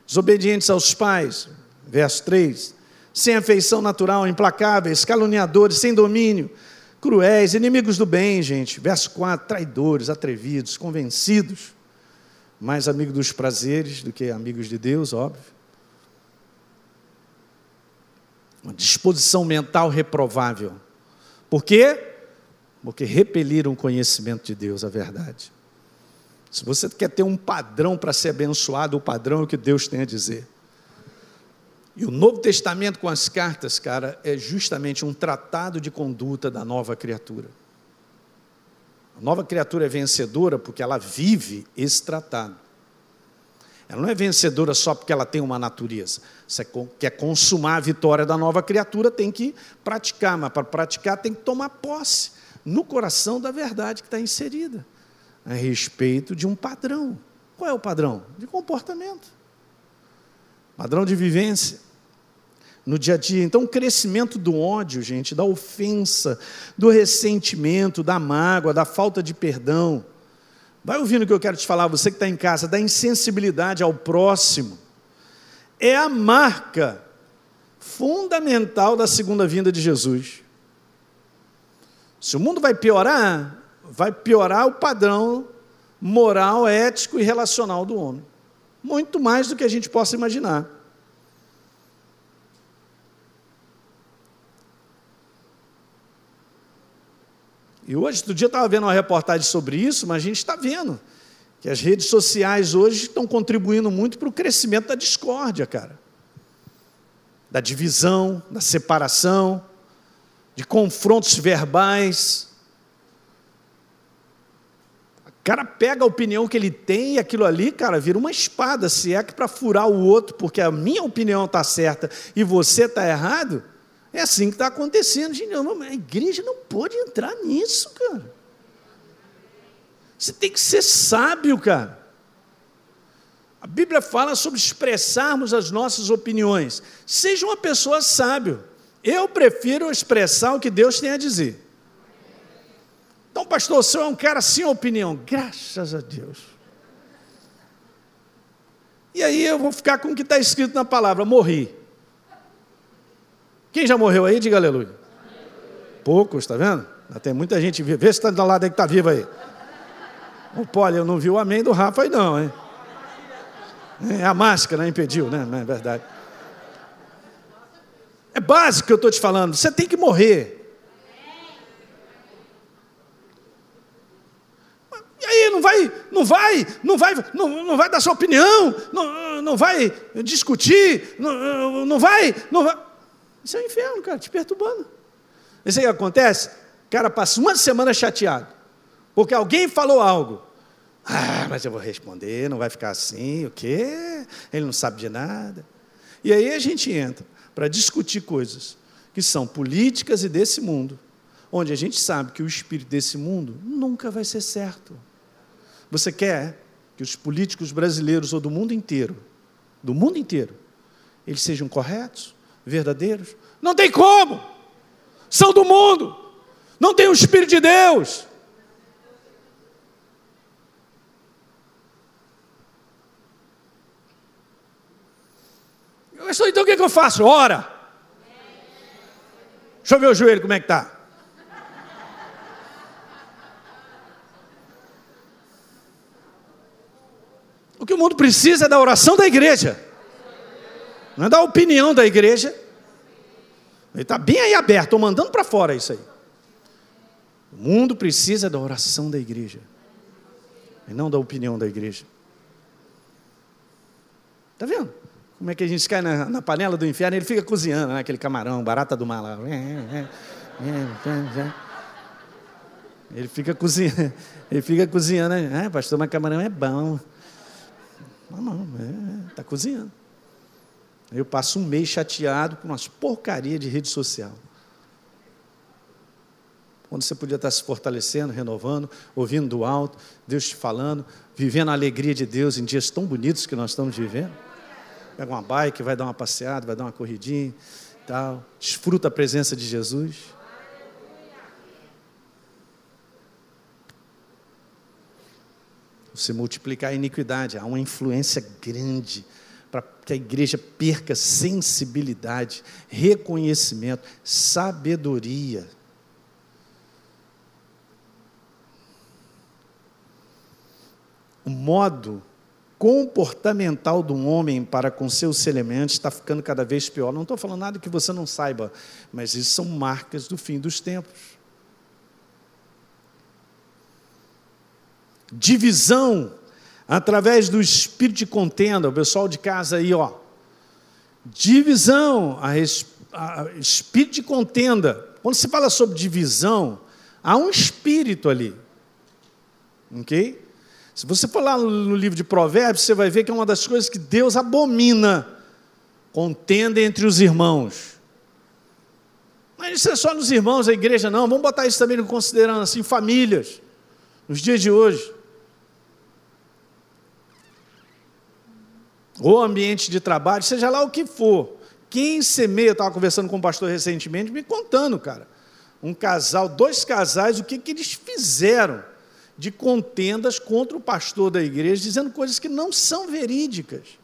desobedientes aos pais, verso 3, sem afeição natural, implacáveis, caluniadores, sem domínio, cruéis, inimigos do bem, gente, verso 4, traidores, atrevidos, convencidos, mais amigos dos prazeres do que amigos de Deus, óbvio. Uma disposição mental reprovável por quê? Porque repeliram o conhecimento de Deus, a verdade. Se você quer ter um padrão para ser abençoado, o padrão é o que Deus tem a dizer. E o Novo Testamento com as cartas, cara, é justamente um tratado de conduta da nova criatura. A nova criatura é vencedora porque ela vive esse tratado. Ela não é vencedora só porque ela tem uma natureza. Você quer consumar a vitória da nova criatura, tem que praticar, mas para praticar tem que tomar posse no coração da verdade que está inserida, a respeito de um padrão. Qual é o padrão? De comportamento, padrão de vivência no dia a dia. Então, o crescimento do ódio, gente, da ofensa, do ressentimento, da mágoa, da falta de perdão, Vai ouvindo o que eu quero te falar, você que está em casa, da insensibilidade ao próximo. É a marca fundamental da segunda vinda de Jesus. Se o mundo vai piorar, vai piorar o padrão moral, ético e relacional do homem. Muito mais do que a gente possa imaginar. E hoje, outro dia eu estava vendo uma reportagem sobre isso, mas a gente está vendo que as redes sociais hoje estão contribuindo muito para o crescimento da discórdia, cara. Da divisão, da separação, de confrontos verbais. O cara pega a opinião que ele tem e aquilo ali, cara, vira uma espada, se é que para furar o outro, porque a minha opinião está certa e você está errado. É assim que está acontecendo. Gente, a igreja não pode entrar nisso, cara. Você tem que ser sábio, cara. A Bíblia fala sobre expressarmos as nossas opiniões. Seja uma pessoa sábio. Eu prefiro expressar o que Deus tem a dizer. Então, pastor, o senhor é um cara sem opinião. Graças a Deus. E aí eu vou ficar com o que está escrito na palavra: morri. Quem já morreu aí, diga aleluia. Poucos, está vendo? Tem muita gente viva. Vê se está do lado aí que está vivo aí. O Poli, eu não vi o amém do Rafa aí não, hein? É a máscara impediu, né? Não é verdade. É básico que eu estou te falando. Você tem que morrer. E aí, não vai, não vai, não vai, não, não vai dar sua opinião, não, não vai discutir, não, não vai, não vai. Isso é um inferno, cara, te perturbando. Isso aí acontece? O cara passa uma semana chateado, porque alguém falou algo. Ah, mas eu vou responder, não vai ficar assim, o quê? Ele não sabe de nada. E aí a gente entra para discutir coisas que são políticas e desse mundo, onde a gente sabe que o espírito desse mundo nunca vai ser certo. Você quer que os políticos brasileiros ou do mundo inteiro, do mundo inteiro, eles sejam corretos? Verdadeiros? Não tem como. São do mundo. Não tem o Espírito de Deus. Então o que, é que eu faço? Ora. Deixa eu ver o joelho como é que está. O que o mundo precisa é da oração da igreja não é da opinião da igreja. Ele está bem aí aberto, estou mandando para fora isso aí. O mundo precisa da oração da igreja, e não da opinião da igreja. Está vendo? Como é que a gente cai na, na panela do inferno ele fica cozinhando, né? aquele camarão, barata do mar lá. Ele fica cozinhando, ele fica cozinhando, ah, pastor, mas camarão é bom. Não, não, está é, cozinhando. Eu passo um mês chateado com umas porcaria de rede social. Quando você podia estar se fortalecendo, renovando, ouvindo do alto, Deus te falando, vivendo a alegria de Deus em dias tão bonitos que nós estamos vivendo. Pega uma bike, vai dar uma passeada, vai dar uma corridinha, tal. Desfruta a presença de Jesus. Você multiplicar a iniquidade, há uma influência grande que a igreja perca sensibilidade, reconhecimento, sabedoria. O modo comportamental um homem para com seus semelhantes está ficando cada vez pior. Não estou falando nada que você não saiba, mas isso são marcas do fim dos tempos. Divisão através do espírito de contenda, o pessoal de casa aí, ó, divisão, a, a espírito de contenda. Quando se fala sobre divisão, há um espírito ali, ok? Se você for lá no livro de Provérbios, você vai ver que é uma das coisas que Deus abomina, contenda entre os irmãos. Mas isso é só nos irmãos, a igreja não, vamos botar isso também considerando assim, famílias, nos dias de hoje. Ou ambiente de trabalho, seja lá o que for. Quem semeia, eu estava conversando com um pastor recentemente, me contando, cara. Um casal, dois casais, o que, que eles fizeram de contendas contra o pastor da igreja, dizendo coisas que não são verídicas.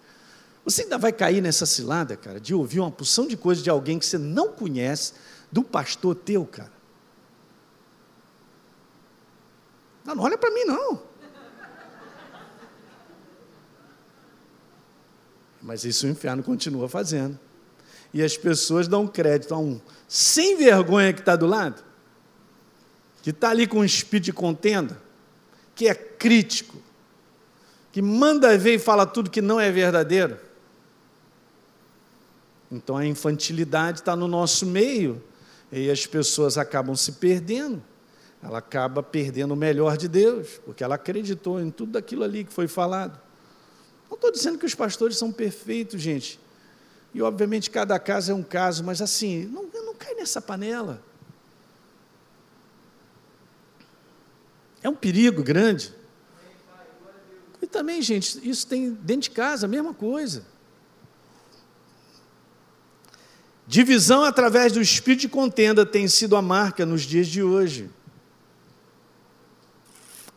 Você ainda vai cair nessa cilada, cara, de ouvir uma porção de coisas de alguém que você não conhece, do pastor teu, cara. Não, não olha para mim, não. Mas isso o inferno continua fazendo. E as pessoas dão crédito a um sem vergonha que está do lado. que está ali com um espírito de contenda, que é crítico, que manda ver e fala tudo que não é verdadeiro. Então a infantilidade está no nosso meio e as pessoas acabam se perdendo. Ela acaba perdendo o melhor de Deus, porque ela acreditou em tudo aquilo ali que foi falado. Não estou dizendo que os pastores são perfeitos, gente. E obviamente cada caso é um caso, mas assim, não, não cai nessa panela. É um perigo grande. E também, gente, isso tem dentro de casa, a mesma coisa. Divisão através do espírito de contenda tem sido a marca nos dias de hoje.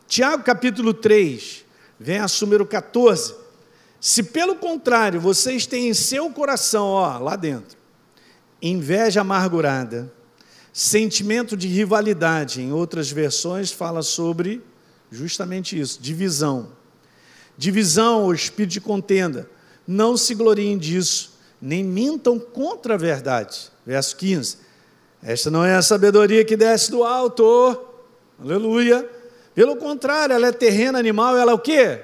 Tiago capítulo 3, vem número 14. Se pelo contrário vocês têm em seu coração, ó, lá dentro, inveja amargurada, sentimento de rivalidade, em outras versões fala sobre justamente isso, divisão. Divisão ou espírito de contenda. Não se gloriem disso nem mintam contra a verdade. Verso 15. Esta não é a sabedoria que desce do alto. Aleluia. Pelo contrário, ela é terrena, animal, ela é o quê?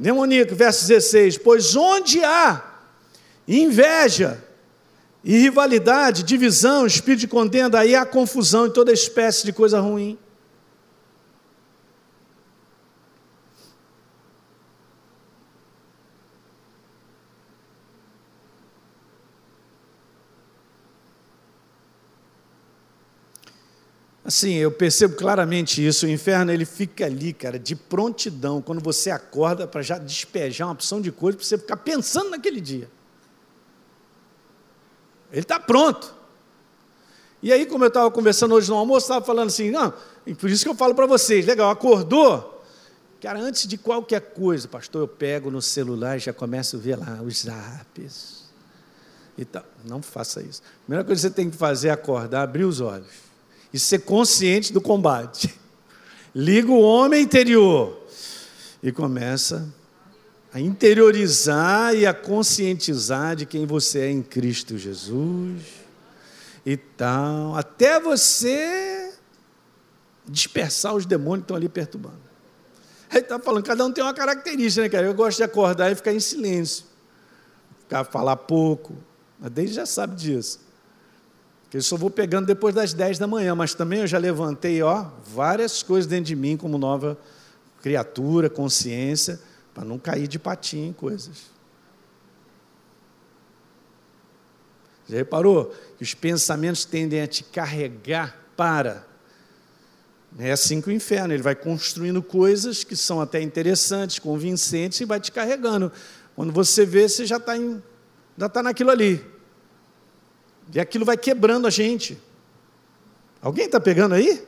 Demoníaco, verso 16. Pois onde há inveja e rivalidade, divisão, espírito de contenda, aí há confusão e toda espécie de coisa ruim. Assim, eu percebo claramente isso. O inferno ele fica ali, cara, de prontidão, quando você acorda para já despejar uma opção de coisa para você ficar pensando naquele dia. Ele está pronto. E aí, como eu estava conversando hoje no almoço, estava falando assim, não, por isso que eu falo para vocês, legal, acordou? Cara, antes de qualquer coisa, pastor, eu pego no celular e já começo a ver lá os zaps. E tal. Não faça isso. A primeira coisa que você tem que fazer é acordar, abrir os olhos e ser consciente do combate. Liga o homem interior e começa a interiorizar e a conscientizar de quem você é em Cristo Jesus e tal, até você dispersar os demônios que estão ali perturbando. Aí está falando, cada um tem uma característica, né, cara? Eu gosto de acordar e ficar em silêncio, ficar falar pouco, mas desde já sabe disso eu só vou pegando depois das 10 da manhã, mas também eu já levantei ó, várias coisas dentro de mim, como nova criatura, consciência, para não cair de patinho em coisas. Já reparou que os pensamentos tendem a te carregar para. É assim que o inferno, ele vai construindo coisas que são até interessantes, convincentes, e vai te carregando. Quando você vê, você já está está naquilo ali. E aquilo vai quebrando a gente. Alguém está pegando aí?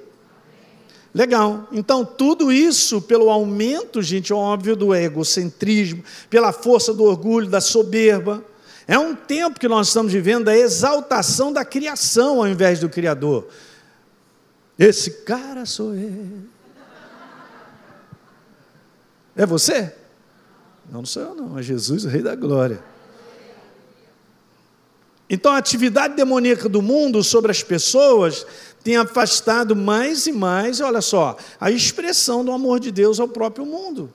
Legal. Então, tudo isso pelo aumento, gente, óbvio, do egocentrismo, pela força do orgulho, da soberba. É um tempo que nós estamos vivendo da exaltação da criação ao invés do Criador. Esse cara sou eu. É você? Não, não sou eu, não. É Jesus, o Rei da Glória. Então, a atividade demoníaca do mundo sobre as pessoas tem afastado mais e mais, olha só, a expressão do amor de Deus ao próprio mundo.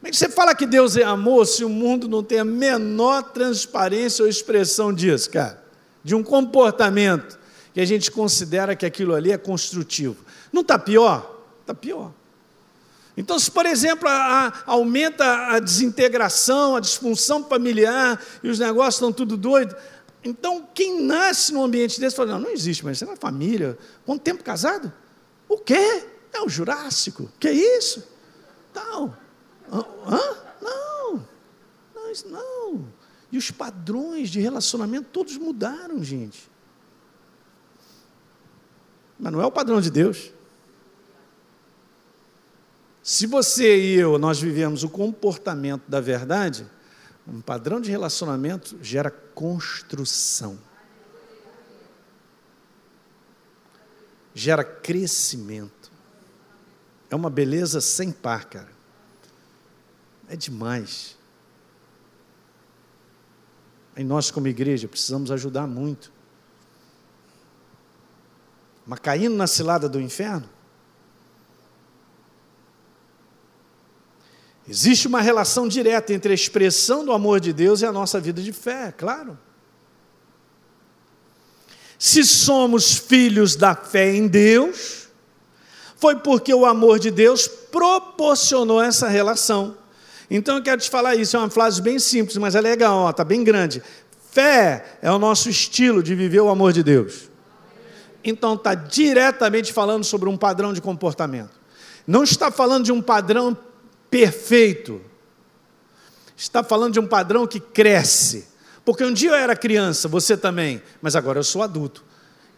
Como é que você fala que Deus é amor se o mundo não tem a menor transparência ou expressão disso, cara? De um comportamento que a gente considera que aquilo ali é construtivo. Não está pior? Está pior. Então, se, por exemplo, a, a, aumenta a desintegração, a disfunção familiar e os negócios estão tudo doidos, então quem nasce num ambiente desse fala: não, não existe, mas você não é família. Quanto tempo casado? O quê? É o Jurássico. Que isso? Tal. Hã? Não. Não, isso não. E os padrões de relacionamento todos mudaram, gente. Mas não é o padrão de Deus. Se você e eu, nós vivemos o comportamento da verdade, um padrão de relacionamento gera construção. Gera crescimento. É uma beleza sem par, cara. É demais. E nós, como igreja, precisamos ajudar muito. mas caindo na cilada do inferno? Existe uma relação direta entre a expressão do amor de Deus e a nossa vida de fé, claro. Se somos filhos da fé em Deus, foi porque o amor de Deus proporcionou essa relação. Então eu quero te falar isso, é uma frase bem simples, mas é legal, está bem grande. Fé é o nosso estilo de viver o amor de Deus. Então está diretamente falando sobre um padrão de comportamento. Não está falando de um padrão perfeito. Está falando de um padrão que cresce. Porque um dia eu era criança, você também, mas agora eu sou adulto.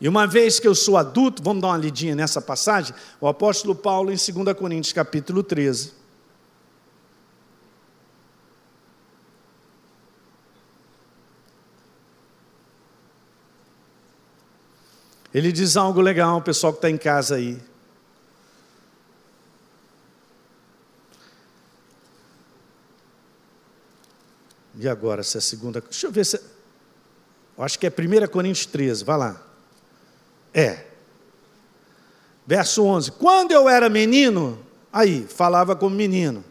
E uma vez que eu sou adulto, vamos dar uma lidinha nessa passagem, o apóstolo Paulo em 2 Coríntios capítulo 13. Ele diz algo legal, o pessoal que está em casa aí. E agora, se é a segunda. Deixa eu ver se. Eu acho que é 1 Coríntios 13, vai lá. É. Verso 11: Quando eu era menino, aí, falava como menino,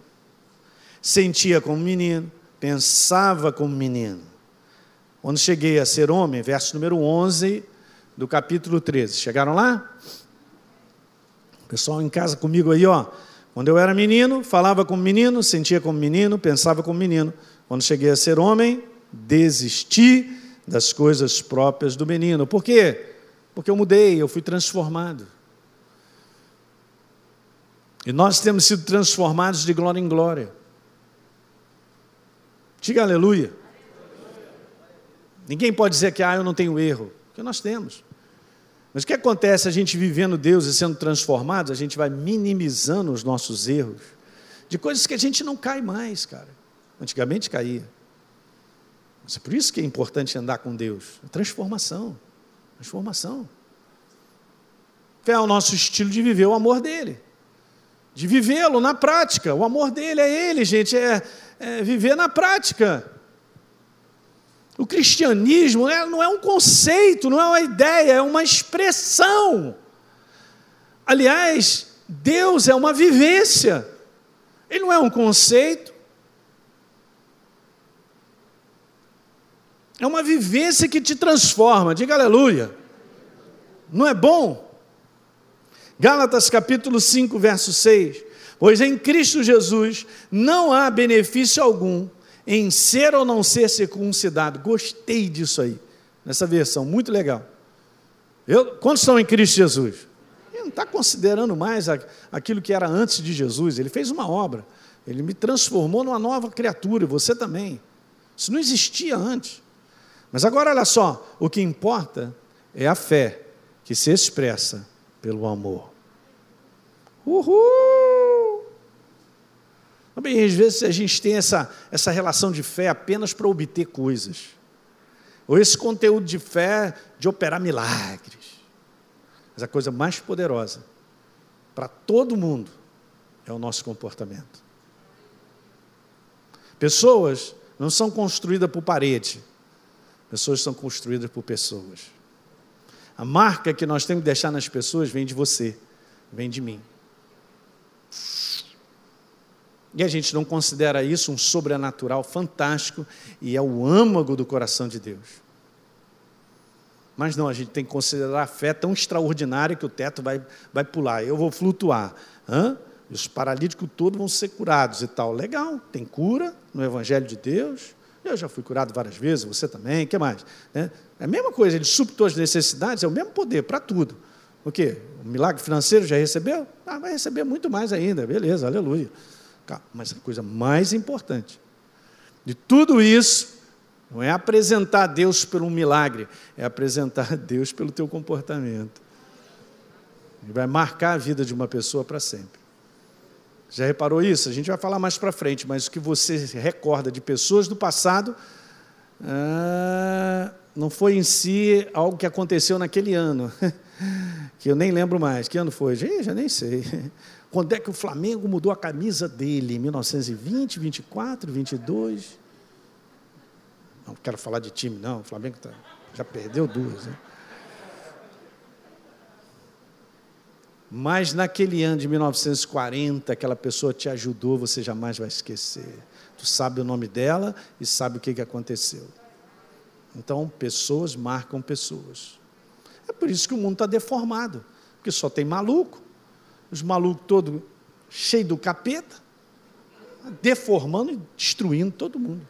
sentia como menino, pensava como menino. Quando cheguei a ser homem, verso número 11 do capítulo 13. Chegaram lá? Pessoal em casa comigo aí, ó. Quando eu era menino, falava como menino, sentia como menino, pensava como menino. Quando cheguei a ser homem, desisti das coisas próprias do menino. Por quê? Porque eu mudei, eu fui transformado. E nós temos sido transformados de glória em glória. Diga aleluia. Ninguém pode dizer que ah, eu não tenho erro, porque nós temos. Mas o que acontece a gente vivendo Deus e sendo transformados, a gente vai minimizando os nossos erros, de coisas que a gente não cai mais, cara. Antigamente caía. Mas é por isso que é importante andar com Deus. A transformação. Transformação. Fé é o nosso estilo de viver o amor dele. De vivê-lo na prática. O amor dele é ele, gente. É, é viver na prática. O cristianismo é, não é um conceito, não é uma ideia, é uma expressão. Aliás, Deus é uma vivência. Ele não é um conceito, É uma vivência que te transforma. Diga aleluia. Não é bom? Gálatas capítulo 5, verso 6. Pois em Cristo Jesus não há benefício algum em ser ou não ser circuncidado. Gostei disso aí, nessa versão, muito legal. Eu, quantos estão em Cristo Jesus? Ele não está considerando mais aquilo que era antes de Jesus. Ele fez uma obra. Ele me transformou numa nova criatura, e você também. Isso não existia antes. Mas agora olha só, o que importa é a fé que se expressa pelo amor. Uhul! Bem, às vezes a gente tem essa, essa relação de fé apenas para obter coisas. Ou esse conteúdo de fé de operar milagres. Mas a coisa mais poderosa para todo mundo é o nosso comportamento. Pessoas não são construídas por parede, Pessoas são construídas por pessoas. A marca que nós temos que deixar nas pessoas vem de você, vem de mim. E a gente não considera isso um sobrenatural fantástico e é o âmago do coração de Deus. Mas não, a gente tem que considerar a fé tão extraordinária que o teto vai, vai pular, eu vou flutuar. Hã? Os paralíticos todos vão ser curados e tal. Legal, tem cura no Evangelho de Deus. Eu já fui curado várias vezes, você também, o que mais? Né? É a mesma coisa, ele suptou as necessidades, é o mesmo poder para tudo. O quê? O milagre financeiro já recebeu? Ah, vai receber muito mais ainda, beleza, aleluia. Mas a coisa mais importante de tudo isso não é apresentar Deus por um milagre, é apresentar Deus pelo teu comportamento. Ele vai marcar a vida de uma pessoa para sempre. Já reparou isso? A gente vai falar mais para frente, mas o que você recorda de pessoas do passado ah, não foi em si algo que aconteceu naquele ano, que eu nem lembro mais. Que ano foi? Já, já nem sei. Quando é que o Flamengo mudou a camisa dele? 1920, 24, 22? Não quero falar de time, não. O Flamengo tá, já perdeu duas. Né? Mas naquele ano de 1940, aquela pessoa te ajudou, você jamais vai esquecer. Tu sabe o nome dela e sabe o que, que aconteceu. Então, pessoas marcam pessoas. É por isso que o mundo está deformado, porque só tem maluco, os malucos todos cheios do capeta, deformando e destruindo todo mundo.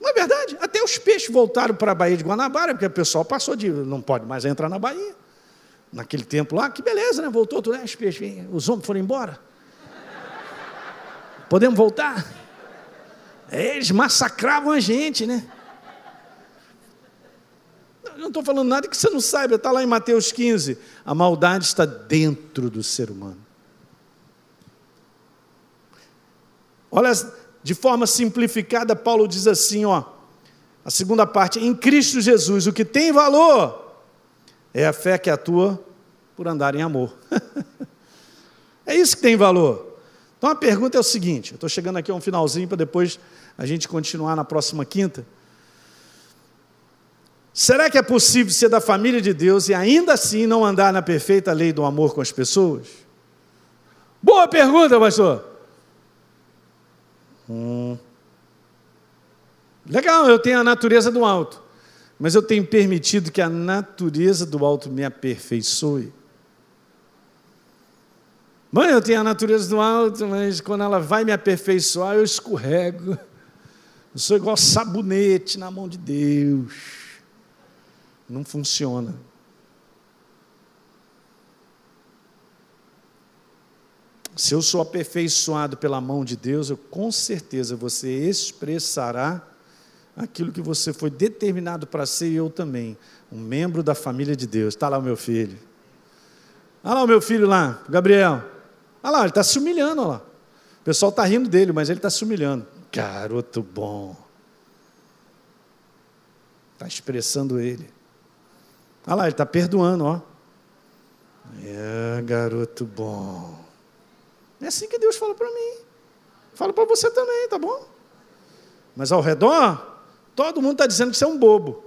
Não é verdade? Até os peixes voltaram para a Baía de Guanabara, porque o pessoal passou de. não pode mais entrar na Baía. Naquele tempo lá, que beleza, né? Voltou tudo, né? os homens foram embora. Podemos voltar? Eles massacravam a gente, né? Eu não estou falando nada que você não saiba, está lá em Mateus 15. A maldade está dentro do ser humano. Olha, de forma simplificada, Paulo diz assim, ó, a segunda parte, em Cristo Jesus, o que tem valor é a fé que atua por andar em amor. é isso que tem valor. Então a pergunta é o seguinte: estou chegando aqui a um finalzinho para depois a gente continuar na próxima quinta. Será que é possível ser da família de Deus e ainda assim não andar na perfeita lei do amor com as pessoas? Boa pergunta, pastor. Hum. Legal, eu tenho a natureza do alto, mas eu tenho permitido que a natureza do alto me aperfeiçoe. Mãe, eu tenho a natureza do alto, mas quando ela vai me aperfeiçoar, eu escorrego. Eu sou igual sabonete na mão de Deus. Não funciona. Se eu sou aperfeiçoado pela mão de Deus, eu com certeza você expressará aquilo que você foi determinado para ser e eu também, um membro da família de Deus. Está lá o meu filho. Olha lá o meu filho lá, Gabriel. Olha lá, ele está se humilhando, olha lá. O pessoal está rindo dele, mas ele está se humilhando. Garoto bom. Está expressando ele. Olha lá, ele está perdoando, ó. É, garoto bom. É assim que Deus fala para mim. Fala para você também, tá bom? Mas ao redor, todo mundo está dizendo que você é um bobo.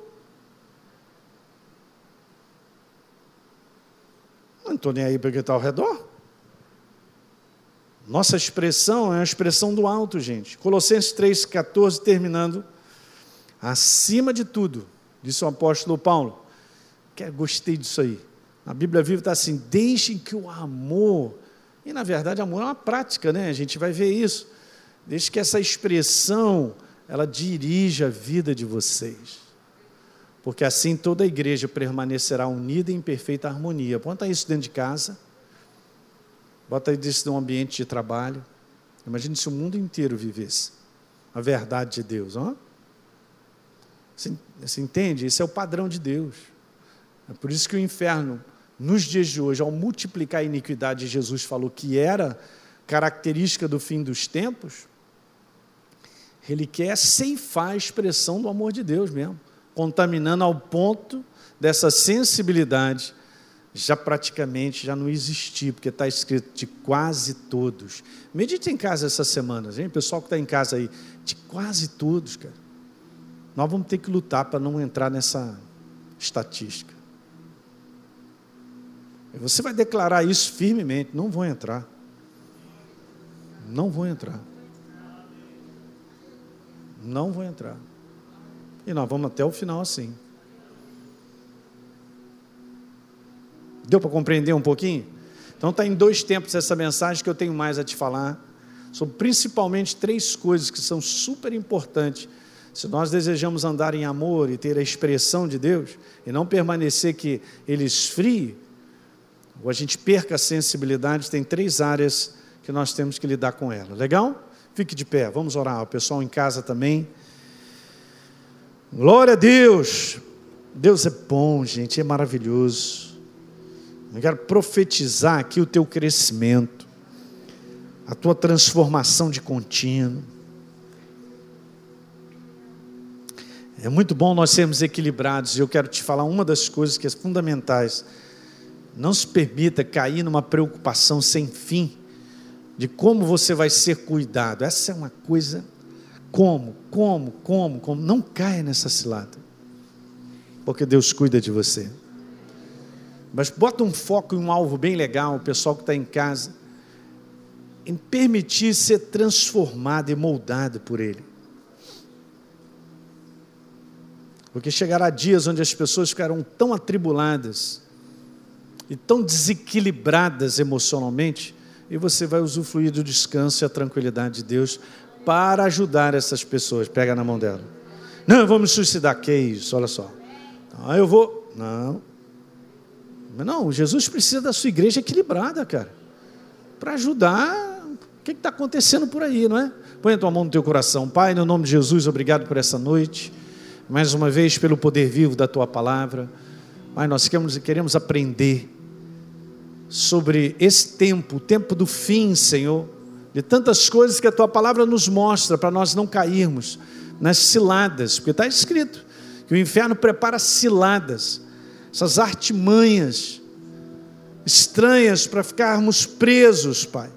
Não estou nem aí para quem está ao redor. Nossa expressão é a expressão do alto, gente. Colossenses 3,14, terminando. Acima de tudo, disse o apóstolo Paulo. Que gostei disso aí. A Bíblia Viva está assim: deixem que o amor. E na verdade, amor é uma prática, né? A gente vai ver isso. Deixe que essa expressão ela dirija a vida de vocês. Porque assim toda a igreja permanecerá unida em perfeita harmonia. Ponta isso dentro de casa Bota isso num ambiente de trabalho. Imagine se o mundo inteiro vivesse a verdade de Deus. Ó. Você, você entende? Esse é o padrão de Deus. É por isso que o inferno, nos dias de hoje, ao multiplicar a iniquidade, Jesus falou que era característica do fim dos tempos, ele quer ceifar a expressão do amor de Deus mesmo, contaminando ao ponto dessa sensibilidade já praticamente já não existia, porque está escrito de quase todos. Medite em casa essas semanas, hein? Pessoal que está em casa aí, de quase todos, cara. Nós vamos ter que lutar para não entrar nessa estatística. Você vai declarar isso firmemente, não vou entrar. Não vou entrar. Não vou entrar. E nós vamos até o final assim. Deu para compreender um pouquinho? Então está em dois tempos essa mensagem que eu tenho mais a te falar, sobre principalmente três coisas que são super importantes. Se nós desejamos andar em amor e ter a expressão de Deus, e não permanecer que ele esfrie, ou a gente perca a sensibilidade, tem três áreas que nós temos que lidar com ela. Legal? Fique de pé, vamos orar. O pessoal em casa também. Glória a Deus! Deus é bom, gente, é maravilhoso. Eu quero profetizar aqui o teu crescimento, a tua transformação de contínuo. É muito bom nós sermos equilibrados, e eu quero te falar uma das coisas que é fundamentais. Não se permita cair numa preocupação sem fim de como você vai ser cuidado. Essa é uma coisa. Como, como, como, como. Não caia nessa cilada. Porque Deus cuida de você. Mas bota um foco e um alvo bem legal, o pessoal que está em casa, em permitir ser transformado e moldado por Ele. Porque chegará dias onde as pessoas ficarão tão atribuladas e tão desequilibradas emocionalmente, e você vai usufruir do descanso e a tranquilidade de Deus para ajudar essas pessoas. Pega na mão dela. Não, eu vou me suicidar. Que isso? Olha só. Ah, eu vou. Não. Não, Jesus precisa da sua igreja equilibrada, cara. Para ajudar. O que está acontecendo por aí, não é? Põe a tua mão no teu coração. Pai, no nome de Jesus, obrigado por essa noite. Mais uma vez, pelo poder vivo da tua palavra. Pai, nós queremos, queremos aprender sobre esse tempo, o tempo do fim, Senhor, de tantas coisas que a tua palavra nos mostra para nós não cairmos nas ciladas, porque está escrito que o inferno prepara ciladas, essas artimanhas estranhas para ficarmos presos, Pai.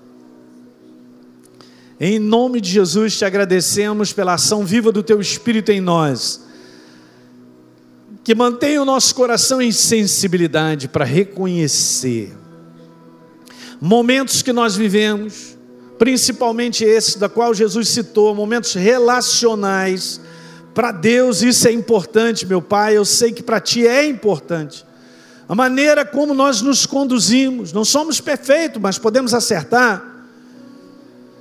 Em nome de Jesus te agradecemos pela ação viva do teu Espírito em nós, que mantém o nosso coração em sensibilidade para reconhecer momentos que nós vivemos, principalmente esse da qual Jesus citou, momentos relacionais. Para Deus isso é importante, meu Pai, eu sei que para Ti é importante. A maneira como nós nos conduzimos, não somos perfeitos, mas podemos acertar.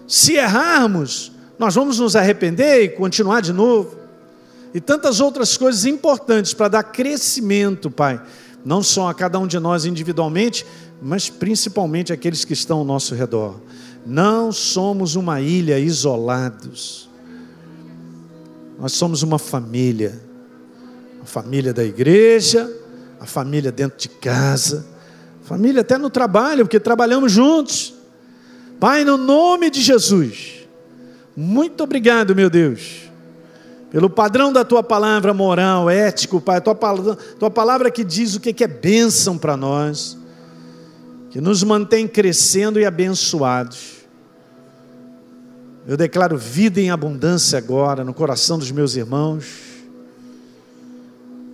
Se errarmos, nós vamos nos arrepender e continuar de novo. E tantas outras coisas importantes para dar crescimento, Pai, não só a cada um de nós individualmente, mas principalmente aqueles que estão ao nosso redor. Não somos uma ilha isolados. Nós somos uma família. A família da igreja, a família dentro de casa, família até no trabalho, porque trabalhamos juntos. Pai, no nome de Jesus, muito obrigado, meu Deus, pelo padrão da tua palavra moral, ético, Pai, tua palavra, tua palavra que diz o que é bênção para nós, que nos mantém crescendo e abençoados. Eu declaro vida em abundância agora no coração dos meus irmãos,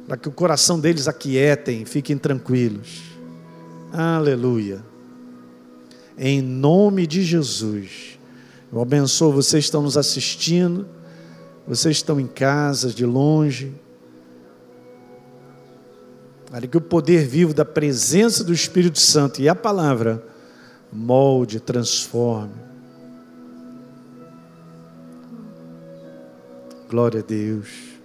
para que o coração deles aquietem, fiquem tranquilos. Aleluia. Em nome de Jesus. Eu abençoo vocês que estão nos assistindo, vocês estão em casa, de longe. Para que o poder vivo da presença do Espírito Santo e a palavra molde, transforme Glória a Deus.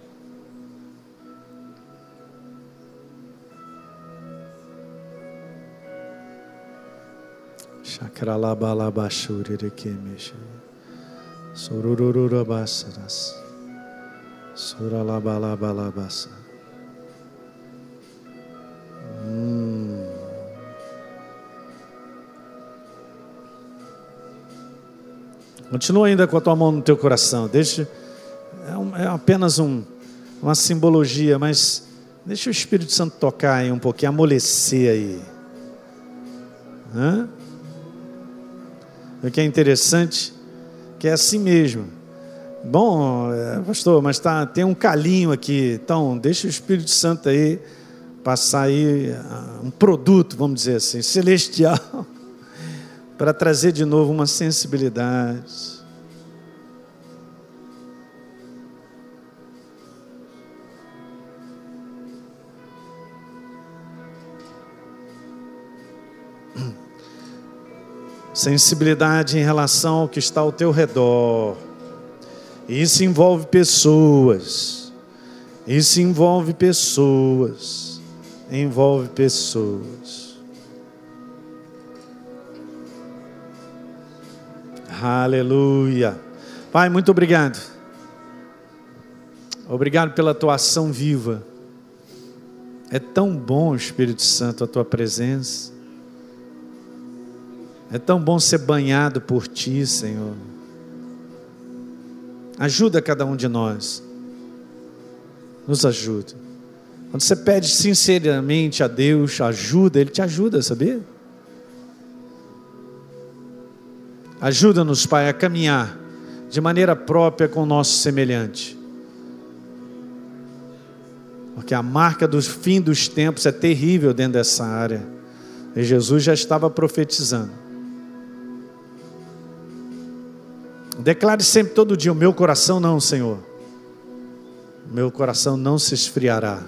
Chakralabalabashurirekemeshi. Surururabasaras. Suralabalabalabasa. Continua ainda com a tua mão no teu coração. Deixa é, um, é apenas um, uma simbologia, mas deixa o Espírito Santo tocar aí um pouquinho, amolecer aí. Hã? O que é interessante, que é assim mesmo. Bom, é, pastor, mas tá, tem um calinho aqui, então deixa o Espírito Santo aí passar aí ah, um produto, vamos dizer assim, celestial, para trazer de novo uma sensibilidade sensibilidade em relação ao que está ao teu redor. Isso envolve pessoas. Isso envolve pessoas. Envolve pessoas. Aleluia. Pai, muito obrigado. Obrigado pela tua ação viva. É tão bom, Espírito Santo, a tua presença. É tão bom ser banhado por Ti, Senhor. Ajuda cada um de nós. Nos ajuda. Quando você pede sinceramente a Deus ajuda, Ele te ajuda, sabia? Ajuda-nos, Pai, a caminhar de maneira própria com o nosso semelhante. Porque a marca do fim dos tempos é terrível dentro dessa área. E Jesus já estava profetizando. Declare sempre todo dia: o meu coração não, Senhor. Meu coração não se esfriará.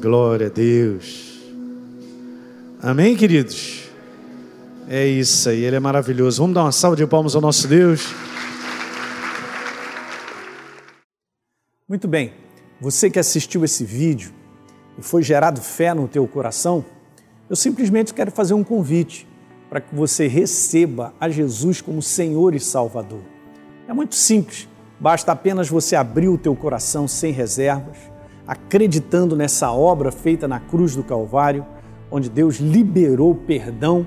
Glória a Deus. Amém, queridos? É isso aí, Ele é maravilhoso. Vamos dar uma salva de palmas ao nosso Deus. Muito bem, você que assistiu esse vídeo e foi gerado fé no teu coração, eu simplesmente quero fazer um convite para que você receba a Jesus como Senhor e Salvador. É muito simples, basta apenas você abrir o teu coração sem reservas acreditando nessa obra feita na cruz do Calvário, onde Deus liberou perdão